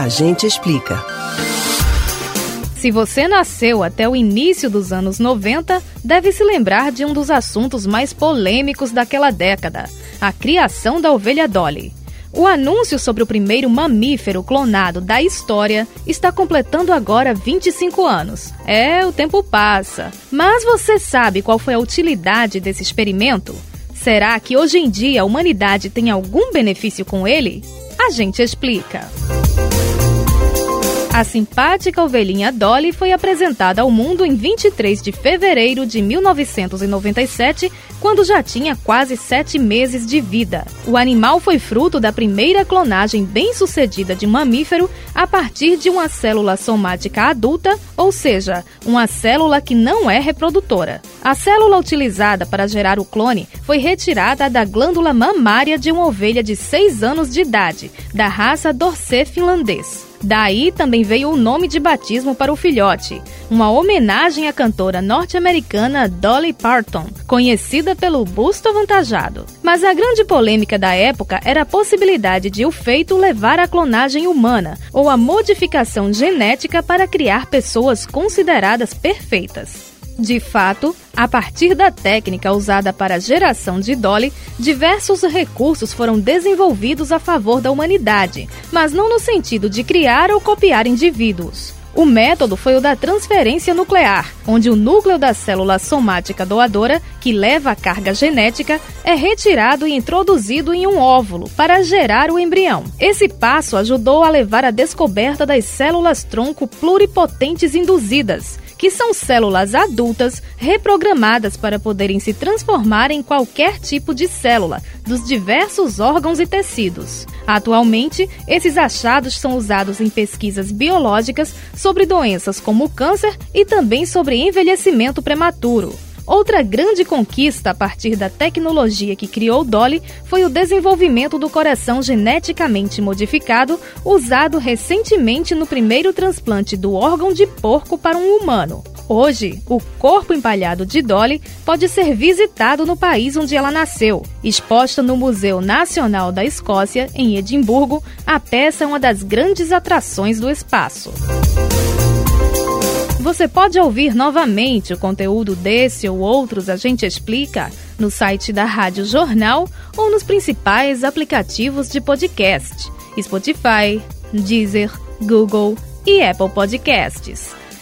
A gente explica. Se você nasceu até o início dos anos 90, deve se lembrar de um dos assuntos mais polêmicos daquela década: a criação da ovelha Dolly. O anúncio sobre o primeiro mamífero clonado da história está completando agora 25 anos. É, o tempo passa. Mas você sabe qual foi a utilidade desse experimento? Será que hoje em dia a humanidade tem algum benefício com ele? A gente explica. A simpática ovelhinha Dolly foi apresentada ao mundo em 23 de fevereiro de 1997, quando já tinha quase sete meses de vida. O animal foi fruto da primeira clonagem bem-sucedida de mamífero a partir de uma célula somática adulta, ou seja, uma célula que não é reprodutora. A célula utilizada para gerar o clone foi retirada da glândula mamária de uma ovelha de 6 anos de idade, da raça Dorset finlandês. Daí também veio o nome de batismo para o filhote, uma homenagem à cantora norte-americana Dolly Parton, conhecida pelo busto avantajado. Mas a grande polêmica da época era a possibilidade de o feito levar à clonagem humana ou à modificação genética para criar pessoas consideradas perfeitas. De fato, a partir da técnica usada para a geração de Dolly, diversos recursos foram desenvolvidos a favor da humanidade, mas não no sentido de criar ou copiar indivíduos. O método foi o da transferência nuclear, onde o núcleo da célula somática doadora, que leva a carga genética, é retirado e introduzido em um óvulo para gerar o embrião. Esse passo ajudou a levar à descoberta das células tronco pluripotentes induzidas, que são células adultas reprogramadas para poderem se transformar em qualquer tipo de célula dos diversos órgãos e tecidos. Atualmente, esses achados são usados em pesquisas biológicas sobre doenças como o câncer e também sobre envelhecimento prematuro. Outra grande conquista a partir da tecnologia que criou Dolly foi o desenvolvimento do coração geneticamente modificado, usado recentemente no primeiro transplante do órgão de porco para um humano. Hoje, o corpo empalhado de Dolly pode ser visitado no país onde ela nasceu. Exposta no Museu Nacional da Escócia, em Edimburgo, a peça é uma das grandes atrações do espaço. Você pode ouvir novamente o conteúdo desse ou outros A Gente Explica no site da Rádio Jornal ou nos principais aplicativos de podcast: Spotify, Deezer, Google e Apple Podcasts.